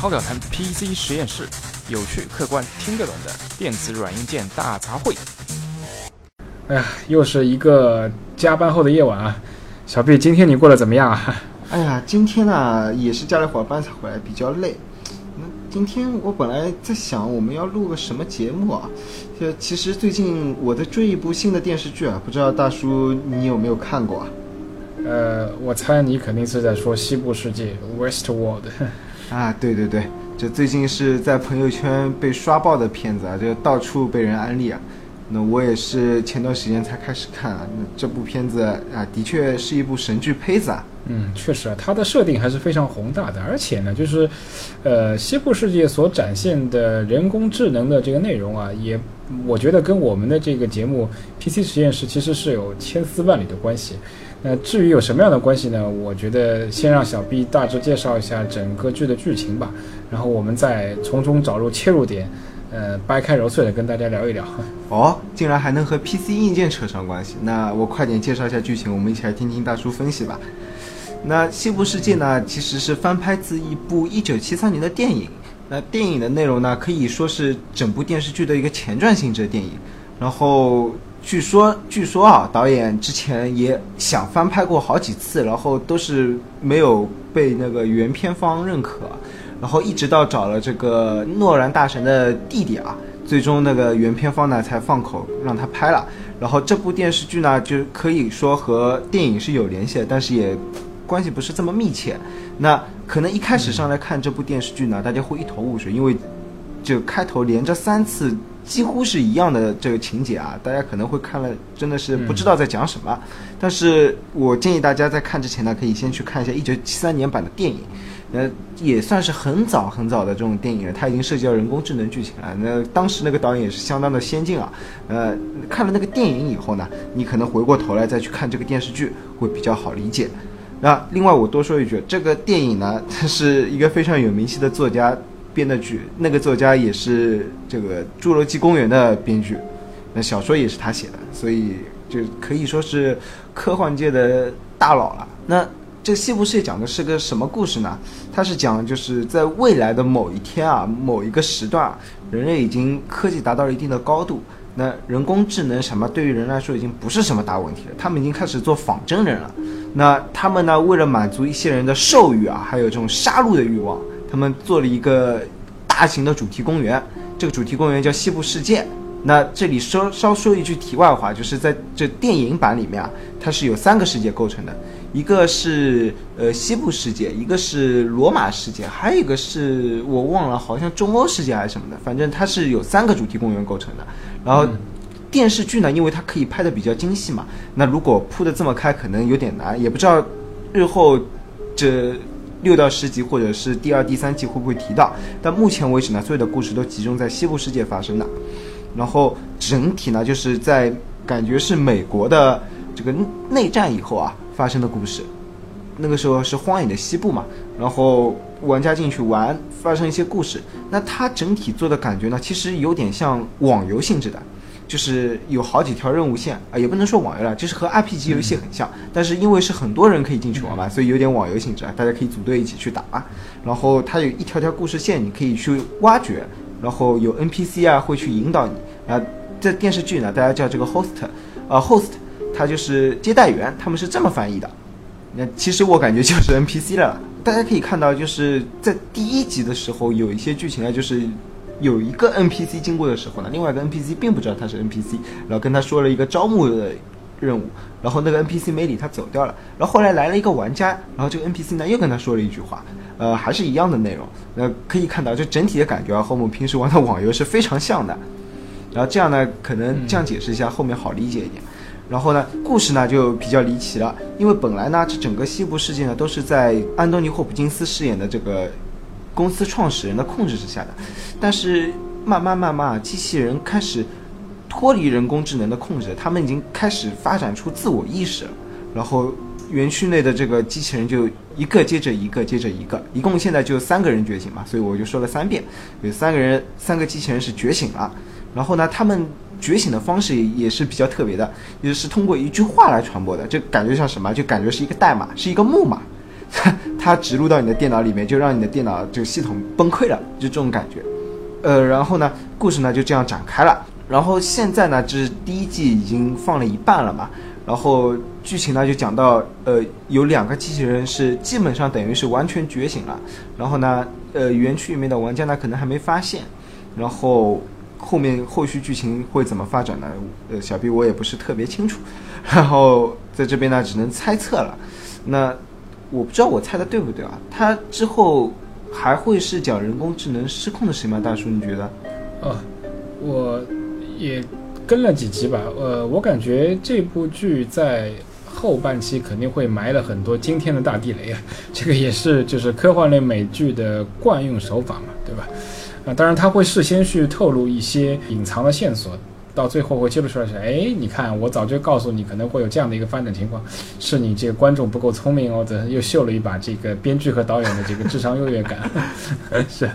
超表谈 PC 实验室，有趣、客观、听得懂的电子软硬件大杂烩。哎呀，又是一个加班后的夜晚啊！小毕今天你过得怎么样啊？哎呀，今天呢也是加了会儿班才回来，比较累。那今天我本来在想我们要录个什么节目啊？就其实最近我在追一部新的电视剧啊，不知道大叔你有没有看过啊？呃，我猜你肯定是在说《西部世界》（Westworld）。啊，对对对，这最近是在朋友圈被刷爆的片子啊，就到处被人安利啊。那我也是前段时间才开始看啊，那这部片子啊，的确是一部神剧胚子啊。嗯，确实啊，它的设定还是非常宏大的，而且呢，就是，呃，西部世界所展现的人工智能的这个内容啊，也我觉得跟我们的这个节目 PC 实验室其实是有千丝万缕的关系。那至于有什么样的关系呢？我觉得先让小 B 大致介绍一下整个剧的剧情吧，然后我们再从中找入切入点，呃，掰开揉碎的跟大家聊一聊。哦，竟然还能和 PC 硬件扯上关系，那我快点介绍一下剧情，我们一起来听听大叔分析吧。那《西部世界》呢，其实是翻拍自一部1973年的电影。那电影的内容呢，可以说是整部电视剧的一个前传性质的电影。然后据说，据说啊，导演之前也想翻拍过好几次，然后都是没有被那个原片方认可。然后一直到找了这个诺兰大神的弟弟啊，最终那个原片方呢才放口让他拍了。然后这部电视剧呢，就可以说和电影是有联系的，但是也。关系不是这么密切，那可能一开始上来看这部电视剧呢，大家会一头雾水，因为就开头连着三次几乎是一样的这个情节啊，大家可能会看了真的是不知道在讲什么。但是我建议大家在看之前呢，可以先去看一下一九七三年版的电影，呃，也算是很早很早的这种电影了，它已经涉及到人工智能剧情了。那当时那个导演也是相当的先进啊，呃，看了那个电影以后呢，你可能回过头来再去看这个电视剧会比较好理解。那另外我多说一句，这个电影呢，它是一个非常有名气的作家编的剧，那个作家也是这个《侏罗纪公园》的编剧，那小说也是他写的，所以就可以说是科幻界的大佬了。那这《西部世界》讲的是个什么故事呢？它是讲就是在未来的某一天啊，某一个时段，人类已经科技达到了一定的高度，那人工智能什么对于人来说已经不是什么大问题了，他们已经开始做仿真人了。那他们呢？为了满足一些人的兽欲啊，还有这种杀戮的欲望，他们做了一个大型的主题公园。这个主题公园叫西部世界。那这里稍稍说一句题外话，就是在这电影版里面啊，它是有三个世界构成的，一个是呃西部世界，一个是罗马世界，还有一个是我忘了，好像中欧世界还是什么的。反正它是有三个主题公园构成的。然后。电视剧呢，因为它可以拍的比较精细嘛，那如果铺的这么开，可能有点难，也不知道日后这六到十集或者是第二、第三季会不会提到。但目前为止呢，所有的故事都集中在西部世界发生的，然后整体呢，就是在感觉是美国的这个内战以后啊发生的故事。那个时候是荒野的西部嘛，然后玩家进去玩，发生一些故事。那它整体做的感觉呢，其实有点像网游性质的。就是有好几条任务线啊，也不能说网游了，就是和 RPG 游戏很像，但是因为是很多人可以进去玩嘛，所以有点网游性质啊，大家可以组队一起去打。然后它有一条条故事线，你可以去挖掘，然后有 NPC 啊会去引导你啊。这电视剧呢，大家叫这个 host，呃 host，它就是接待员，他们是这么翻译的。那其实我感觉就是 NPC 了。大家可以看到，就是在第一集的时候有一些剧情啊，就是。有一个 NPC 经过的时候呢，另外一个 NPC 并不知道他是 NPC，然后跟他说了一个招募的任务，然后那个 NPC 没理他走掉了，然后后来来了一个玩家，然后这个 NPC 呢又跟他说了一句话，呃，还是一样的内容，那可以看到就整体的感觉啊和我们平时玩的网游是非常像的，然后这样呢可能这样解释一下后面好理解一点，然后呢故事呢就比较离奇了，因为本来呢这整个西部世界呢都是在安东尼霍普金斯饰演的这个。公司创始人的控制之下的，但是慢慢慢慢，机器人开始脱离人工智能的控制，他们已经开始发展出自我意识了。然后园区内的这个机器人就一个接着一个接着一个，一共现在就三个人觉醒嘛，所以我就说了三遍，有三个人，三个机器人是觉醒了。然后呢，他们觉醒的方式也也是比较特别的，也是通过一句话来传播的，就感觉像什么？就感觉是一个代码，是一个木马。它植入到你的电脑里面，就让你的电脑这个系统崩溃了，就这种感觉。呃，然后呢，故事呢就这样展开了。然后现在呢，这是第一季已经放了一半了嘛。然后剧情呢就讲到，呃，有两个机器人是基本上等于是完全觉醒了。然后呢，呃，园区里面的玩家呢可能还没发现。然后后面后续剧情会怎么发展呢？呃，小 B 我也不是特别清楚。然后在这边呢，只能猜测了。那我不知道我猜的对不对啊？它之后还会是讲人工智能失控的事吗？大叔，你觉得？哦，我也跟了几集吧。呃，我感觉这部剧在后半期肯定会埋了很多惊天的大地雷啊。这个也是就是科幻类美剧的惯用手法嘛，对吧？啊，当然他会事先去透露一些隐藏的线索。到最后会揭露出来是，哎，你看，我早就告诉你可能会有这样的一个发展情况，是你这个观众不够聪明哦，这又秀了一把这个编剧和导演的这个智商优越感。是，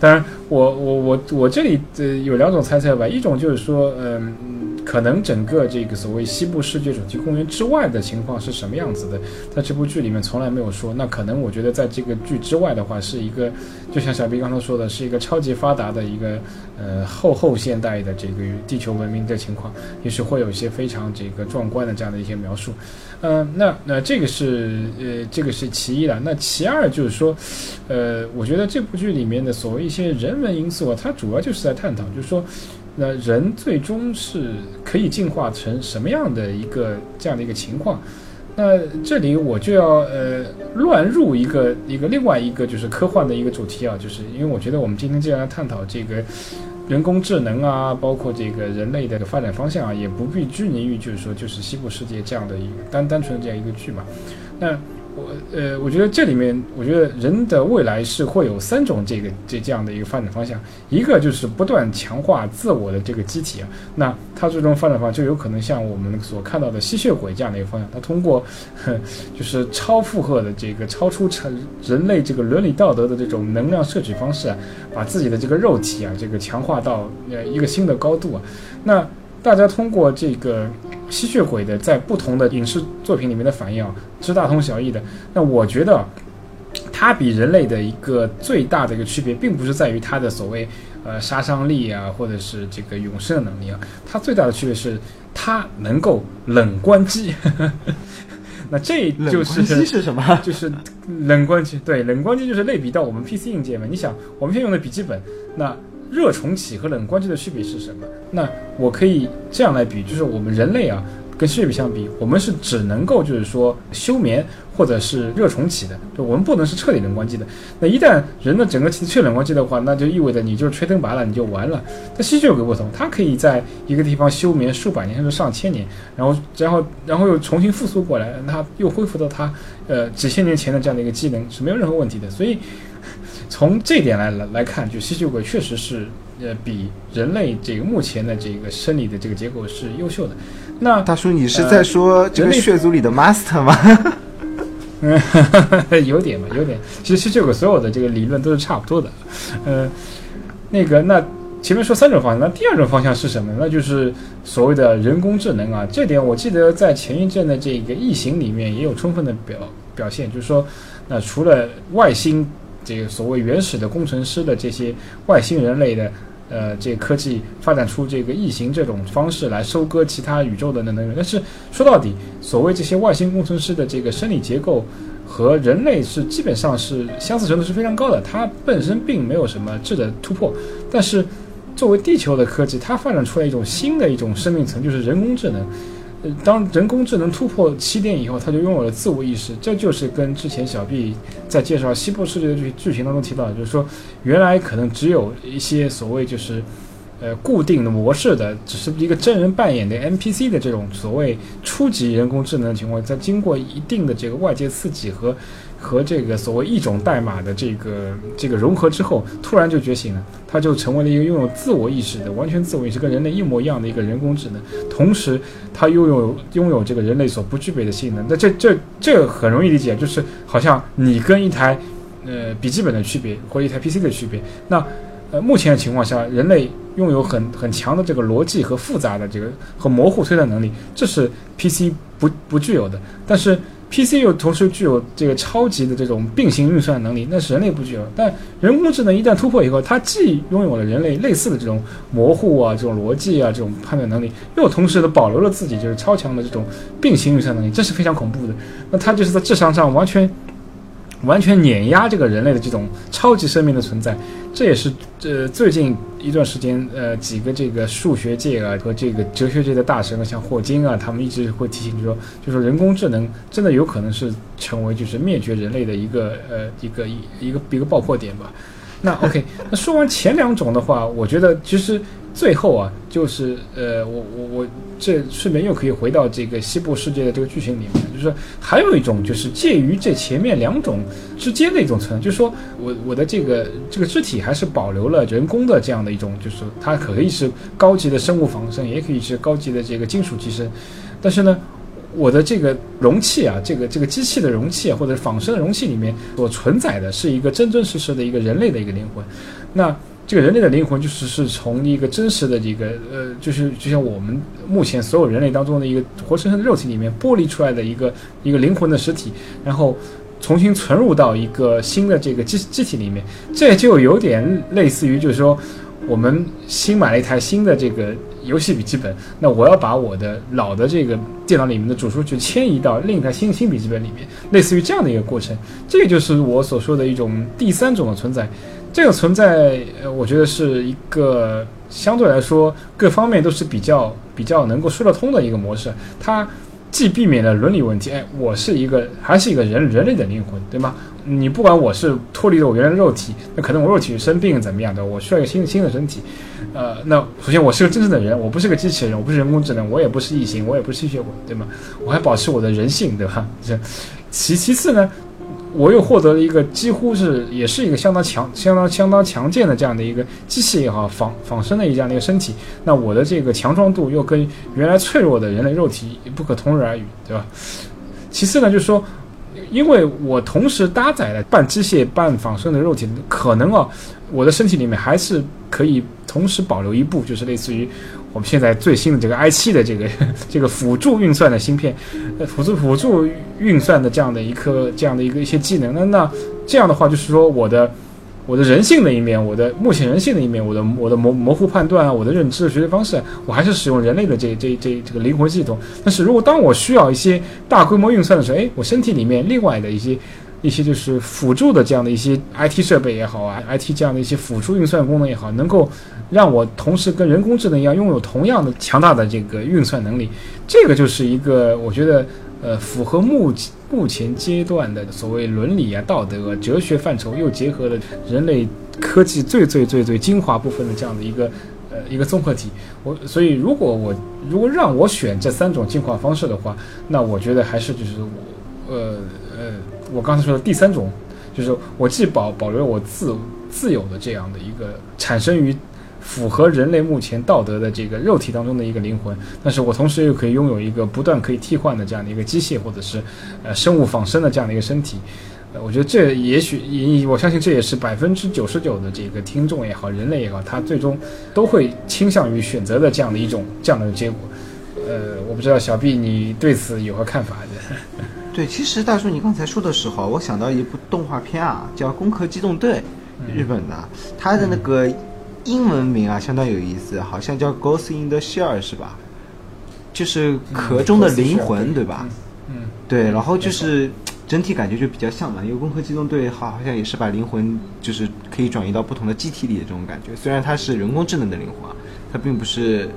当然，我我我我这里呃有两种猜测吧，一种就是说，嗯，可能整个这个所谓西部世界主题公园之外的情况是什么样子的，在这部剧里面从来没有说。那可能我觉得在这个剧之外的话，是一个，就像小 B 刚才说的，是一个超级发达的一个呃后后现代的这个。地球文明的情况，也是会有一些非常这个壮观的这样的一些描述，嗯，那那这个是呃这个是其一了。那其二就是说，呃，我觉得这部剧里面的所谓一些人文因素啊，它主要就是在探讨，就是说，那人最终是可以进化成什么样的一个这样的一个情况。那这里我就要呃乱入一个一个另外一个就是科幻的一个主题啊，就是因为我觉得我们今天既然探讨这个。人工智能啊，包括这个人类的发展方向啊，也不必拘泥于就是说就是西部世界这样的一个单单纯的这样一个剧嘛。那我呃，我觉得这里面，我觉得人的未来是会有三种这个这这样的一个发展方向，一个就是不断强化自我的这个机体啊，那它最终发展方就有可能像我们所看到的吸血鬼这样的一个方向，它通过就是超负荷的这个超出成人类这个伦理道德的这种能量摄取方式啊，把自己的这个肉体啊这个强化到呃一个新的高度啊，那。大家通过这个吸血鬼的在不同的影视作品里面的反应啊，是大同小异的。那我觉得，它比人类的一个最大的一个区别，并不是在于它的所谓呃杀伤力啊，或者是这个永生的能力啊。它最大的区别是，它能够冷关机。那这就是机是什么？就是冷关机。对，冷关机就是类比到我们 PC 硬件嘛。你想，我们现在用的笔记本，那。热重启和冷关机的区别是什么？那我可以这样来比，就是我们人类啊，跟吸血鬼相比，我们是只能够就是说休眠或者是热重启的，就我们不能是彻底冷关机的。那一旦人的整个体去冷关机的话，那就意味着你就是吹灯拔了，你就完了。但吸血鬼不同，它可以在一个地方休眠数百年甚至上千年，然后然后然后又重新复苏过来，它又恢复到它呃几千年前的这样的一个机能是没有任何问题的。所以。从这点来来来看，就吸血鬼确实是呃比人类这个目前的这个生理的这个结构是优秀的。那大叔，你是在说这个血族里的 master 吗？嗯，有点吧，有点。其实吸血鬼所有的这个理论都是差不多的。呃，那个，那前面说三种方向，那第二种方向是什么？那就是所谓的人工智能啊。这点我记得在前一阵的这个异形里面也有充分的表表现，就是说，那除了外星。这个所谓原始的工程师的这些外星人类的，呃，这科技发展出这个异形这种方式来收割其他宇宙的能源，但是说到底，所谓这些外星工程师的这个生理结构和人类是基本上是相似程度是非常高的，它本身并没有什么质的突破，但是作为地球的科技，它发展出来一种新的一种生命层，就是人工智能。当人工智能突破起点以后，它就拥有了自我意识。这就是跟之前小 B 在介绍西部世界的剧剧情当中提到的，就是说，原来可能只有一些所谓就是，呃，固定的模式的，只是一个真人扮演的 NPC 的这种所谓初级人工智能的情况，在经过一定的这个外界刺激和。和这个所谓一种代码的这个这个融合之后，突然就觉醒了，它就成为了一个拥有自我意识的、完全自我意识、跟人类一模一样的一个人工智能。同时，它拥有拥有这个人类所不具备的性能。那这这这很容易理解，就是好像你跟一台呃笔记本的区别，或一台 PC 的区别。那呃目前的情况下，人类拥有很很强的这个逻辑和复杂的这个和模糊推断能力，这是 PC 不不具有的。但是 PC 又同时具有这个超级的这种并行运算能力，那是人类不具有。但人工智能一旦突破以后，它既拥有了人类类似的这种模糊啊、这种逻辑啊、这种判断能力，又同时的保留了自己就是超强的这种并行运算能力，这是非常恐怖的。那它就是在智商上完全。完全碾压这个人类的这种超级生命的存在，这也是呃最近一段时间呃几个这个数学界啊和这个哲学界的大神啊，像霍金啊，他们一直会提醒就说，就说人工智能真的有可能是成为就是灭绝人类的一个呃一个一一个一个爆破点吧。那 OK，那说完前两种的话，我觉得其实。最后啊，就是呃，我我我这顺便又可以回到这个西部世界的这个剧情里面，就是还有一种就是介于这前面两种之间的一种存在，就是说我我的这个这个肢体还是保留了人工的这样的一种，就是它可以是高级的生物仿生，也可以是高级的这个金属机身，但是呢，我的这个容器啊，这个这个机器的容器，或者仿生的容器里面所承载的是一个真真实实的一个人类的一个灵魂，那。这个人类的灵魂就是是从一个真实的这个呃，就是就像我们目前所有人类当中的一个活生生的肉体里面剥离出来的一个一个灵魂的实体，然后重新存入到一个新的这个机机体里面，这就有点类似于就是说我们新买了一台新的这个游戏笔记本，那我要把我的老的这个电脑里面的主数据迁移到另一台新新笔记本里面，类似于这样的一个过程，这个就是我所说的一种第三种的存在。这个存在，呃，我觉得是一个相对来说各方面都是比较比较能够说得通的一个模式。它既避免了伦理问题，哎，我是一个还是一个人人类的灵魂，对吗？你不管我是脱离了我原来的肉体，那可能我肉体生病怎么样的，我需要一个新新的身体。呃，那首先我是个真正的人，我不是个机器人，我不是人工智能，我也不是异形，我也不是吸血鬼，对吗？我还保持我的人性，对吧？这其其次呢？我又获得了一个几乎是也是一个相当强、相当相当强健的这样的一个机器也好，仿仿生的一样的一个身体。那我的这个强壮度又跟原来脆弱的人类肉体不可同日而语，对吧？其次呢，就是说，因为我同时搭载了半机械半仿生的肉体，可能啊，我的身体里面还是可以同时保留一部，就是类似于。我们现在最新的这个 i 七的这个 这个辅助运算的芯片，辅助辅助运算的这样的一颗这样的一个一些技能，那那这样的话就是说我的我的人性的一面，我的目前人性的一面，我的我的模模糊判断啊，我的认知的学习方式，我还是使用人类的这这这这个灵魂系统。但是如果当我需要一些大规模运算的时候，哎，我身体里面另外的一些。一些就是辅助的这样的一些 IT 设备也好啊，IT 这样的一些辅助运算功能也好，能够让我同时跟人工智能一样拥有同样的强大的这个运算能力，这个就是一个我觉得呃符合目目前阶段的所谓伦理啊、道德、哲学范畴，又结合了人类科技最最最最精华部分的这样的一个呃一个综合体。我所以如果我如果让我选这三种进化方式的话，那我觉得还是就是我呃。我刚才说的第三种，就是我既保保留我自自有的这样的一个产生于符合人类目前道德的这个肉体当中的一个灵魂，但是我同时又可以拥有一个不断可以替换的这样的一个机械或者是呃生物仿生的这样的一个身体。呃，我觉得这也许也我相信这也是百分之九十九的这个听众也好，人类也好，他最终都会倾向于选择的这样的一种这样的结果。呃，我不知道小毕你对此有何看法？对，其实大叔，你刚才说的时候，我想到一部动画片啊，叫《攻壳机动队》，日本的，它的那个英文名啊，相当有意思，好像叫《Ghost in the Shell》，是吧？就是壳中的灵魂，对吧？嗯，对，然后就是整体感觉就比较像嘛，因为《攻壳机动队》好好像也是把灵魂就是可以转移到不同的机体里的这种感觉，虽然它是人工智能的灵魂啊，它并不是，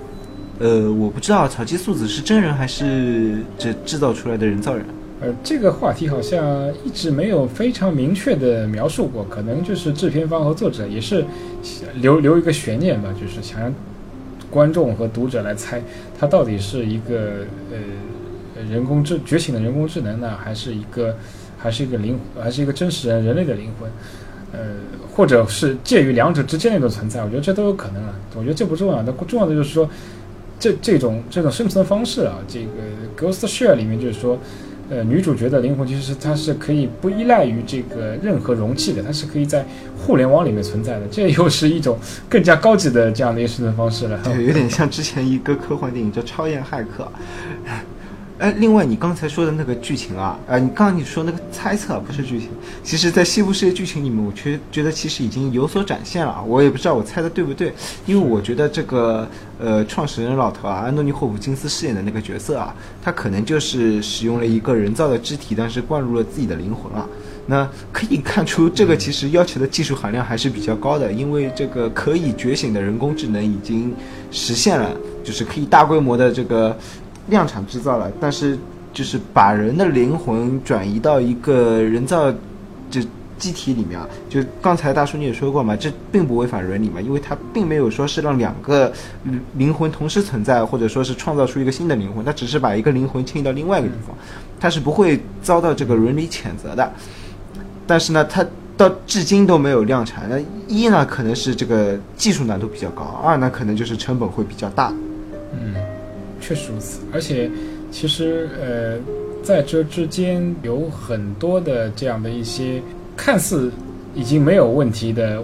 呃，我不知道草鸡素子是真人还是这制造出来的人造人。呃，这个话题好像一直没有非常明确的描述过，可能就是制片方和作者也是留留一个悬念吧，就是想让观众和读者来猜，它到底是一个呃人工智觉醒的人工智能呢，还是一个还是一个灵，还是一个真实人人类的灵魂，呃，或者是介于两者之间的一种存在，我觉得这都有可能啊。我觉得这不重要，那重要的就是说，这这种这种生存方式啊，这个 Ghost Share 里面就是说。呃，女主角的灵魂其实它是可以不依赖于这个任何容器的，它是可以在互联网里面存在的，这又是一种更加高级的这样的一个生存方式了。对，有点像之前一个科幻电影叫《超验骇客》，哎，另外你刚才说的那个剧情啊，呃，你刚刚你说那个猜测不是剧情，其实，在西部世界剧情里面，我觉觉得其实已经有所展现了。我也不知道我猜的对不对，因为我觉得这个呃创始人老头啊，安东尼霍普金斯饰演的那个角色啊，他可能就是使用了一个人造的肢体，但是灌入了自己的灵魂啊。那可以看出，这个其实要求的技术含量还是比较高的，因为这个可以觉醒的人工智能已经实现了，就是可以大规模的这个。量产制造了，但是就是把人的灵魂转移到一个人造就机体里面啊，就刚才大叔你也说过嘛，这并不违反伦理嘛，因为它并没有说是让两个灵魂同时存在，或者说是创造出一个新的灵魂，它只是把一个灵魂迁移到另外一个地方，它是不会遭到这个伦理谴责的。但是呢，它到至今都没有量产，那一呢可能是这个技术难度比较高，二呢可能就是成本会比较大。嗯。确实如此，而且其实呃，在这之间有很多的这样的一些看似已经没有问题的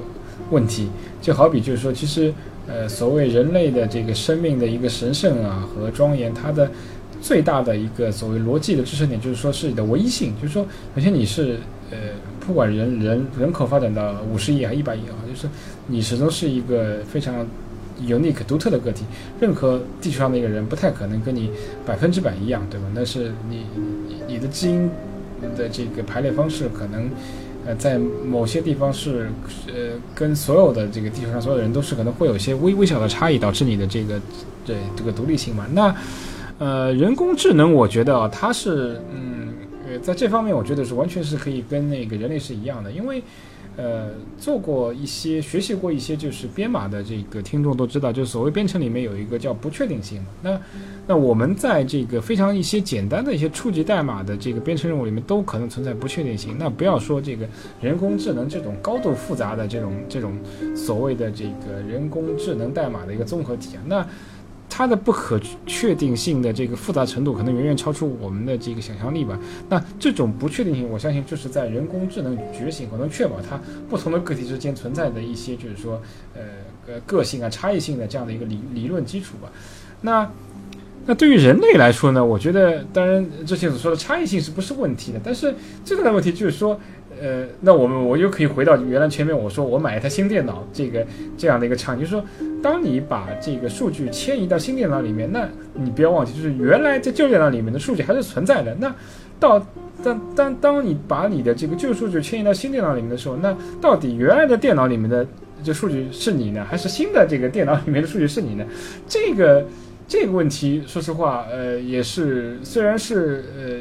问题，就好比就是说，其实呃，所谓人类的这个生命的一个神圣啊和庄严，它的最大的一个所谓逻辑的支撑点，就是说是你的唯一性，就是说，首先你是呃，不管人人人口发展到五十亿还一百亿啊，就是你始终是一个非常。Unique 独特的个体，任何地球上的一个人不太可能跟你百分之百一样，对吧？那是你你的基因的这个排列方式可能，呃，在某些地方是呃跟所有的这个地球上所有的人都是可能会有一些微微小的差异，导致你的这个对这个独立性嘛。那呃，人工智能我觉得啊，它是嗯呃在这方面我觉得是完全是可以跟那个人类是一样的，因为。呃，做过一些学习过一些就是编码的这个听众都知道，就是所谓编程里面有一个叫不确定性嘛。那那我们在这个非常一些简单的一些初级代码的这个编程任务里面都可能存在不确定性。那不要说这个人工智能这种高度复杂的这种这种所谓的这个人工智能代码的一个综合体啊，那。它的不可确定性的这个复杂程度，可能远远超出我们的这个想象力吧。那这种不确定性，我相信就是在人工智能觉醒，可能确保它不同的个体之间存在的一些，就是说，呃呃个性啊、差异性的这样的一个理理论基础吧。那那对于人类来说呢？我觉得，当然之前所说的差异性是不是问题的？但是最大的问题就是说。呃，那我们我又可以回到原来前面我说我买一台新电脑这个这样的一个场景，就是说，当你把这个数据迁移到新电脑里面，那你不要忘记，就是原来在旧电脑里面的数据还是存在的。那到当当当你把你的这个旧数据迁移到新电脑里面的时候，那到底原来的电脑里面的这数据是你呢，还是新的这个电脑里面的数据是你呢？这个这个问题，说实话，呃，也是虽然是呃。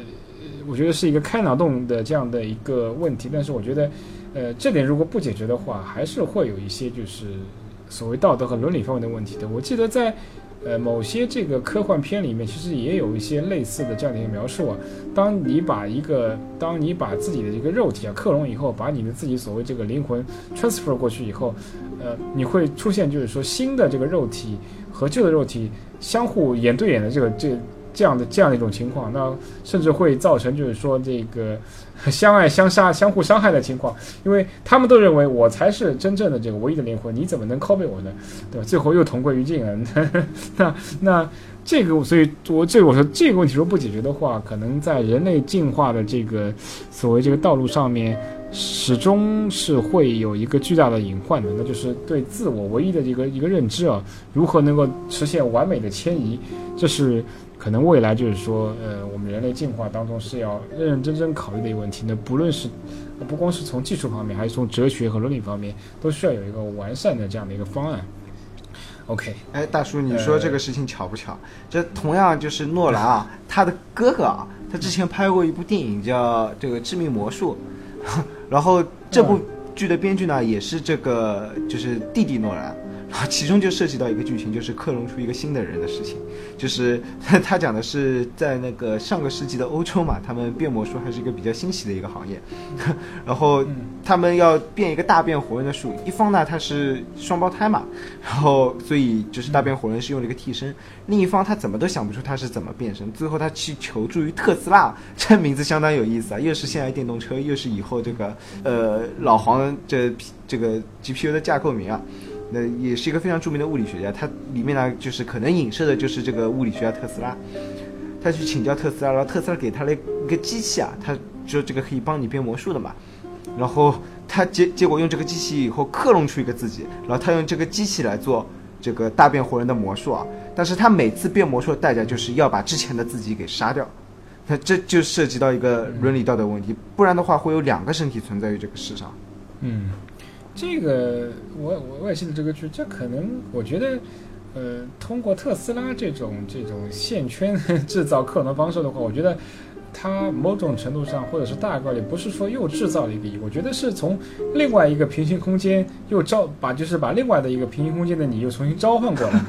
我觉得是一个开脑洞的这样的一个问题，但是我觉得，呃，这点如果不解决的话，还是会有一些就是所谓道德和伦理方面的问题的。我记得在呃某些这个科幻片里面，其实也有一些类似的这样的一个描述啊。当你把一个，当你把自己的一个肉体啊克隆以后，把你的自己所谓这个灵魂 transfer 过去以后，呃，你会出现就是说新的这个肉体和旧的肉体相互眼对眼的这个这。这样的这样的一种情况，那甚至会造成就是说这个 相爱相杀、相互伤害的情况，因为他们都认为我才是真正的这个唯一的灵魂，你怎么能 copy 我呢？对吧？最后又同归于尽了。那那这个，所以我这我说这个问题如果不解决的话，可能在人类进化的这个所谓这个道路上面，始终是会有一个巨大的隐患的，那就是对自我唯一的一个一个认知啊，如何能够实现完美的迁移，这是。可能未来就是说，呃，我们人类进化当中是要认认真真考虑的一个问题。那不论是，不光是从技术方面，还是从哲学和伦理方面，都需要有一个完善的这样的一个方案。OK，哎，大叔，你说这个事情巧不巧？这同样就是诺兰啊，他的哥哥啊，他之前拍过一部电影叫这个《致命魔术》，然后这部剧的编剧呢，也是这个就是弟弟诺兰。啊，其中就涉及到一个剧情，就是克隆出一个新的人的事情。就是 他讲的是在那个上个世纪的欧洲嘛，他们变魔术还是一个比较新奇的一个行业。然后他们要变一个大变活人的术，一方呢他是双胞胎嘛，然后所以就是大变活人是用了一个替身。另一方他怎么都想不出他是怎么变身，最后他去求助于特斯拉，这名字相当有意思啊，又是现代电动车，又是以后这个呃老黄这这个 GPU 的架构名啊。那也是一个非常著名的物理学家，他里面呢就是可能影射的就是这个物理学家特斯拉。他去请教特斯拉，然后特斯拉给他了一个机器啊，他说这个可以帮你变魔术的嘛。然后他结结果用这个机器以后克隆出一个自己，然后他用这个机器来做这个大变活人的魔术啊。但是他每次变魔术的代价就是要把之前的自己给杀掉，那这就涉及到一个伦理道德问题，不然的话会有两个身体存在于这个世上。嗯，这个我我我也记得这个剧，这可能我觉得，呃，通过特斯拉这种这种线圈制造克隆方式的话，我觉得它某种程度上或者是大概率不是说又制造了一个，我觉得是从另外一个平行空间又召把就是把另外的一个平行空间的你又重新召唤过来，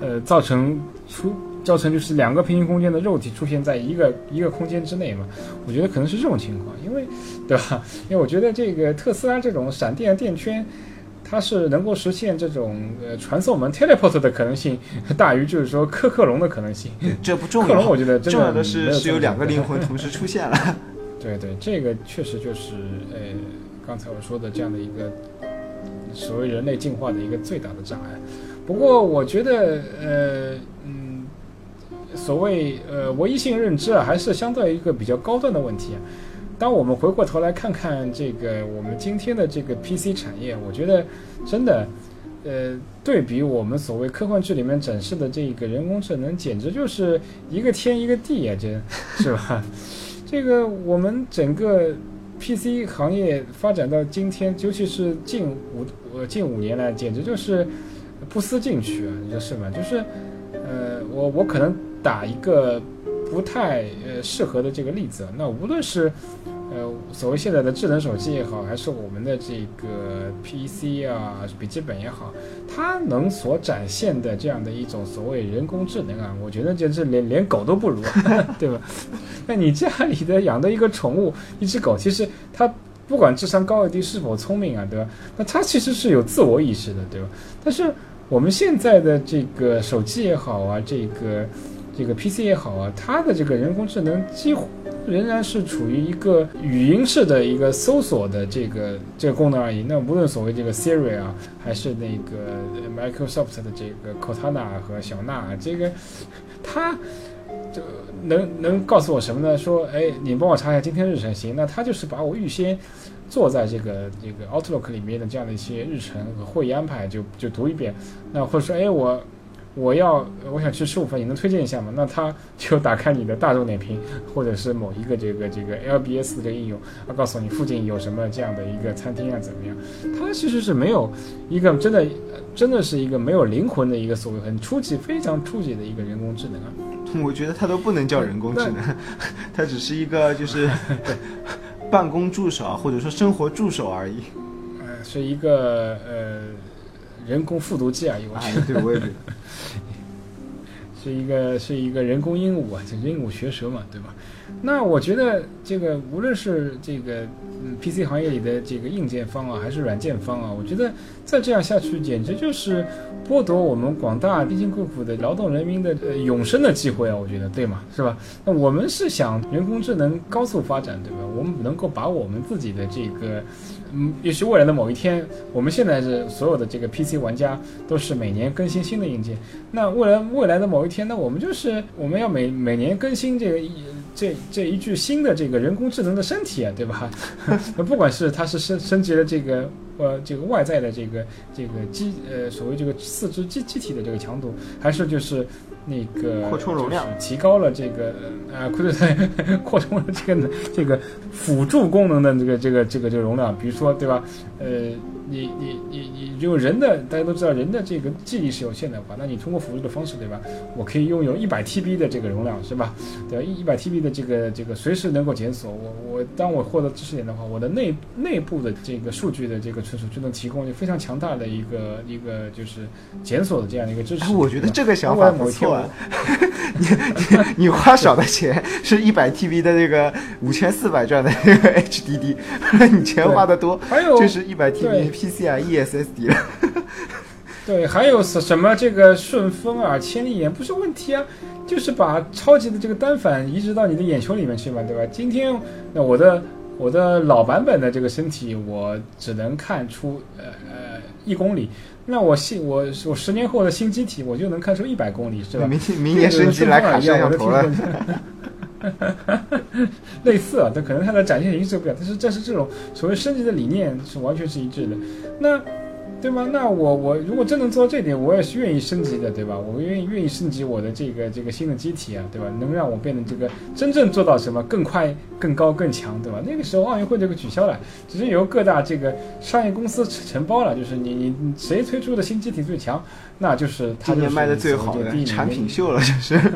呃，造成出。造成就是两个平行空间的肉体出现在一个一个空间之内嘛？我觉得可能是这种情况，因为，对吧？因为我觉得这个特斯拉这种闪电电圈，它是能够实现这种呃传送门 teleport 的可能性大于就是说克克隆的可能性。这不重要，克隆我觉得重要的是是有两个灵魂同时出现了。对对，这个确实就是呃刚才我说的这样的一个所谓人类进化的一个最大的障碍。不过我觉得呃。所谓呃唯一性认知啊，还是相对一个比较高端的问题啊。当我们回过头来看看这个我们今天的这个 PC 产业，我觉得真的，呃，对比我们所谓科幻剧里面展示的这个人工智能，简直就是一个天一个地啊，真是吧？这个我们整个 PC 行业发展到今天，尤其是近五呃近五年来，简直就是不思进取啊，你说是吗？就是呃，我我可能。打一个不太呃适合的这个例子，那无论是呃所谓现在的智能手机也好，还是我们的这个 PC 啊笔记本也好，它能所展现的这样的一种所谓人工智能啊，我觉得简直连连狗都不如，对吧？那你家里的养的一个宠物，一只狗，其实它不管智商高低是否聪明啊，对吧？那它其实是有自我意识的，对吧？但是我们现在的这个手机也好啊，这个。这个 PC 也好啊，它的这个人工智能几乎仍然是处于一个语音式的一个搜索的这个这个功能而已。那无论所谓这个 Siri 啊，还是那个 Microsoft 的这个 Cortana 和小娜，这个它就能能告诉我什么呢？说，哎，你帮我查一下今天日程，行？那它就是把我预先做在这个这个 Outlook 里面的这样的一些日程和会议安排，就就读一遍。那或者说，哎，我。我要我想去吃午饭，你能推荐一下吗？那他就打开你的大众点评，或者是某一个这个这个 LBS 的应用，啊，告诉你附近有什么这样的一个餐厅啊，怎么样？它其实是没有一个真的真的是一个没有灵魂的一个所谓很初级、非常初级的一个人工智能啊。我觉得它都不能叫人工智能，它 只是一个就是 办公助手或者说生活助手而已。呃，是一个呃人工复读机而已。哎，对，我也觉得。是一个是一个人工鹦鹉啊，这鹦鹉学舌嘛，对吧？那我觉得这个无论是这个嗯 PC 行业里的这个硬件方啊，还是软件方啊，我觉得再这样下去，简直就是剥夺我们广大辛辛苦苦的劳动人民的呃永生的机会啊！我觉得对吗？是吧？那我们是想人工智能高速发展，对吧？我们能够把我们自己的这个。嗯，也许未来的某一天，我们现在是所有的这个 PC 玩家都是每年更新新的硬件。那未来未来的某一天，那我们就是我们要每每年更新这个这这一具新的这个人工智能的身体，对吧？那不管是它是升升级了这个呃这个外在的这个这个机呃所谓这个四肢机机体的这个强度，还是就是那个扩充容量提高了这个啊扩对 扩充了这个这个辅助功能的这个这个这个这个容量，比如说。对吧？呃，你你你你，就人的大家都知道，人的这个记忆是有限的话，那你通过辅助的方式，对吧？我可以拥有一百 TB 的这个容量，是吧？对吧？一一百 TB 的这个这个随时能够检索。我我当我获得知识点的话，我的内内部的这个数据的这个存储就能提供非常强大的一个一个就是检索的这样的一个支持。我觉得这个想法不错。你你你花少的钱是一百 TB 的这个五千四百转的这个 HDD，你钱花的多。还有就是一百 TB PCIe SSD 了。对，还有什什么这个顺丰啊、千里眼不是问题啊，就是把超级的这个单反移植到你的眼球里面去嘛，对吧？今天那我的我的老版本的这个身体，我只能看出呃呃一公里。那我新我我十年后的新机体，我就能看出一百公里，是吧？明明年升级来卡摄像头了。类似啊，但可能它的展现形式不一样，但是这是这种所谓升级的理念是完全是一致的。那。对吗？那我我如果真能做到这点，我也是愿意升级的，对吧？我愿意愿意升级我的这个这个新的机体啊，对吧？能让我变得这个真正做到什么更快、更高、更强，对吧？那个时候奥运会这个取消了，只是由各大这个商业公司承包了，就是你你谁推出的新机体最强，那就是今年卖的最好的产品秀了，就是。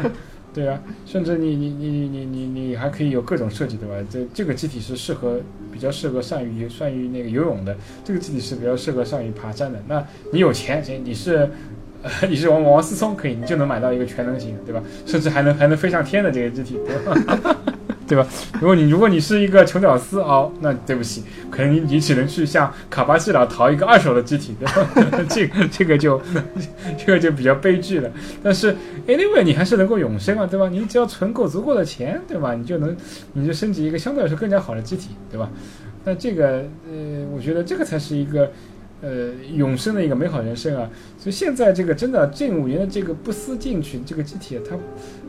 对啊，甚至你你你你你你还可以有各种设计，对吧？这这个机体是适合比较适合善于善于那个游泳的，这个机体是比较适合善于爬山的。那你有钱，行，你是 你是王王思聪，可以，你就能买到一个全能型，对吧？甚至还能还能飞上天的这个机体，对吧？对吧？如果你如果你是一个穷屌丝哦，那对不起，可能你你只能去向卡巴西岛淘一个二手的机体，对吧？这个这个就 这个就比较悲剧了。但是 anyway，你还是能够永生啊，对吧？你只要存够足够的钱，对吧？你就能你就升级一个相对来说更加好的机体，对吧？那这个呃，我觉得这个才是一个。呃，永生的一个美好人生啊！所以现在这个真的近五年的这个不思进取这个机体，它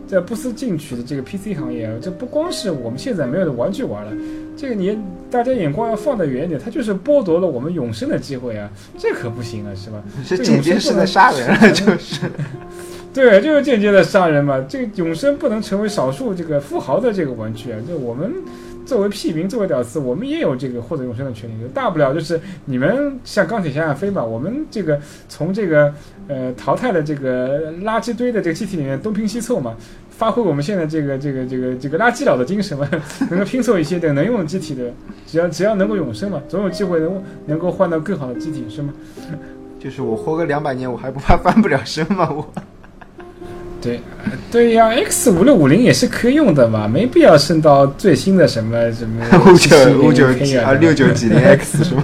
在不思进取的这个 PC 行业啊，这不光是我们现在没有的玩具玩了，这个你大家眼光要放得远一点，它就是剥夺了我们永生的机会啊！这可不行啊，是吧？是间接是在杀人了，就是。对，就是间接的杀人嘛！这个永生不能成为少数这个富豪的这个玩具啊！就我们。作为屁民，作为屌丝，我们也有这个获得永生的权利。大不了就是你们像钢铁侠一样飞吧，我们这个从这个呃淘汰的这个垃圾堆的这个机体里面东拼西凑嘛，发挥我们现在这个这个这个这个垃圾佬的精神嘛，能够拼凑一些的能用的机体的，只要只要能够永生嘛，总有机会能能够换到更好的机体，是吗？就是我活个两百年，我还不怕翻不了身吗？我。对，对呀，X 五六五零也是可以用的嘛，没必要升到最新的什么什么 五九五九啊六九几零 X 是吗？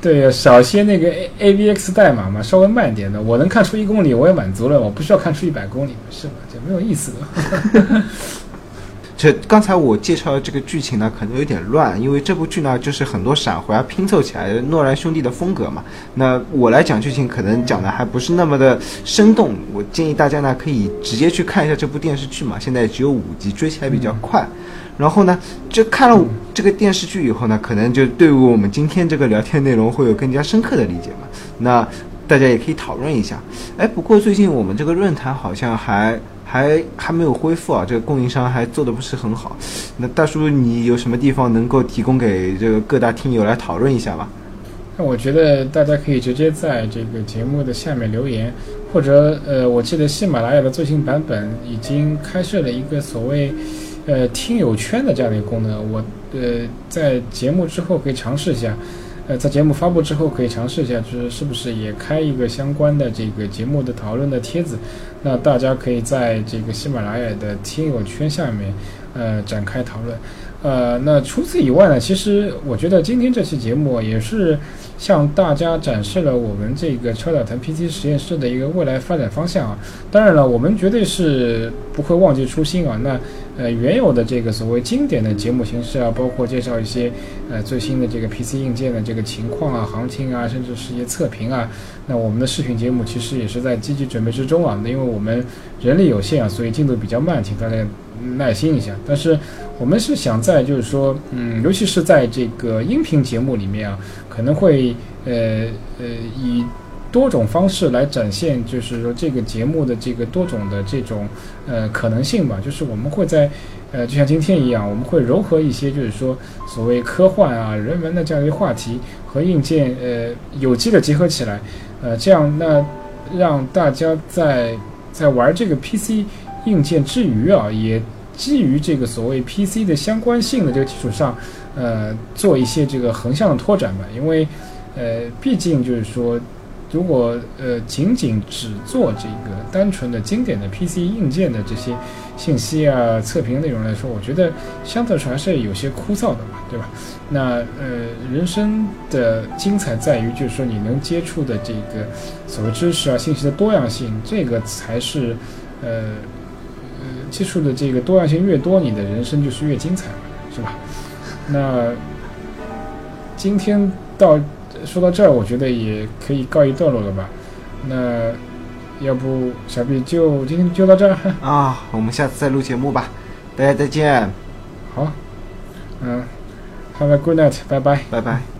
对呀，少些那个 A A V X 代码嘛，稍微慢点的，我能看出一公里我也满足了，我不需要看出一百公里，是吧？就没有意思的。这刚才我介绍的这个剧情呢，可能有点乱，因为这部剧呢就是很多闪回啊拼凑起来的诺兰兄弟的风格嘛。那我来讲剧情，可能讲的还不是那么的生动。我建议大家呢可以直接去看一下这部电视剧嘛，现在只有五集，追起来比较快。然后呢，这看了这个电视剧以后呢，可能就对于我们今天这个聊天内容会有更加深刻的理解嘛。那大家也可以讨论一下。哎，不过最近我们这个论坛好像还。还还没有恢复啊，这个供应商还做的不是很好。那大叔，你有什么地方能够提供给这个各大听友来讨论一下吗？那我觉得大家可以直接在这个节目的下面留言，或者呃，我记得喜马拉雅的最新版本已经开设了一个所谓呃听友圈的这样的一个功能，我呃在节目之后可以尝试一下。呃，在节目发布之后，可以尝试一下，就是是不是也开一个相关的这个节目的讨论的帖子，那大家可以在这个喜马拉雅的听友圈下面，呃，展开讨论。呃，那除此以外呢，其实我觉得今天这期节目也是向大家展示了我们这个超导腾 PC 实验室的一个未来发展方向啊。当然了，我们绝对是不会忘记初心啊。那呃，原有的这个所谓经典的节目形式啊，包括介绍一些呃最新的这个 PC 硬件的这个情况啊、行情啊，甚至是一些测评啊。那我们的视频节目其实也是在积极准备之中啊。那因为我们人力有限啊，所以进度比较慢，请大家耐心一下。但是我们是想在就是说，嗯，尤其是在这个音频节目里面啊，可能会呃呃以。多种方式来展现，就是说这个节目的这个多种的这种呃可能性吧。就是我们会在呃，就像今天一样，我们会糅合一些就是说所谓科幻啊、人文的这样一个话题和硬件呃有机的结合起来，呃，这样那让大家在在玩这个 PC 硬件之余啊，也基于这个所谓 PC 的相关性的这个基础上，呃，做一些这个横向的拓展吧。因为呃，毕竟就是说。如果呃仅仅只做这个单纯的经典的 PC 硬件的这些信息啊测评内容来说，我觉得相对来说还是有些枯燥的嘛，对吧？那呃人生的精彩在于就是说你能接触的这个所谓知识啊信息的多样性，这个才是呃呃接触的这个多样性越多，你的人生就是越精彩嘛，是吧？那今天到说到这儿，我觉得也可以告一段落了吧？那要不小 B 就今天就到这儿。啊，我们下次再录节目吧，大家再见，好，嗯，Have a good night，拜拜。拜拜。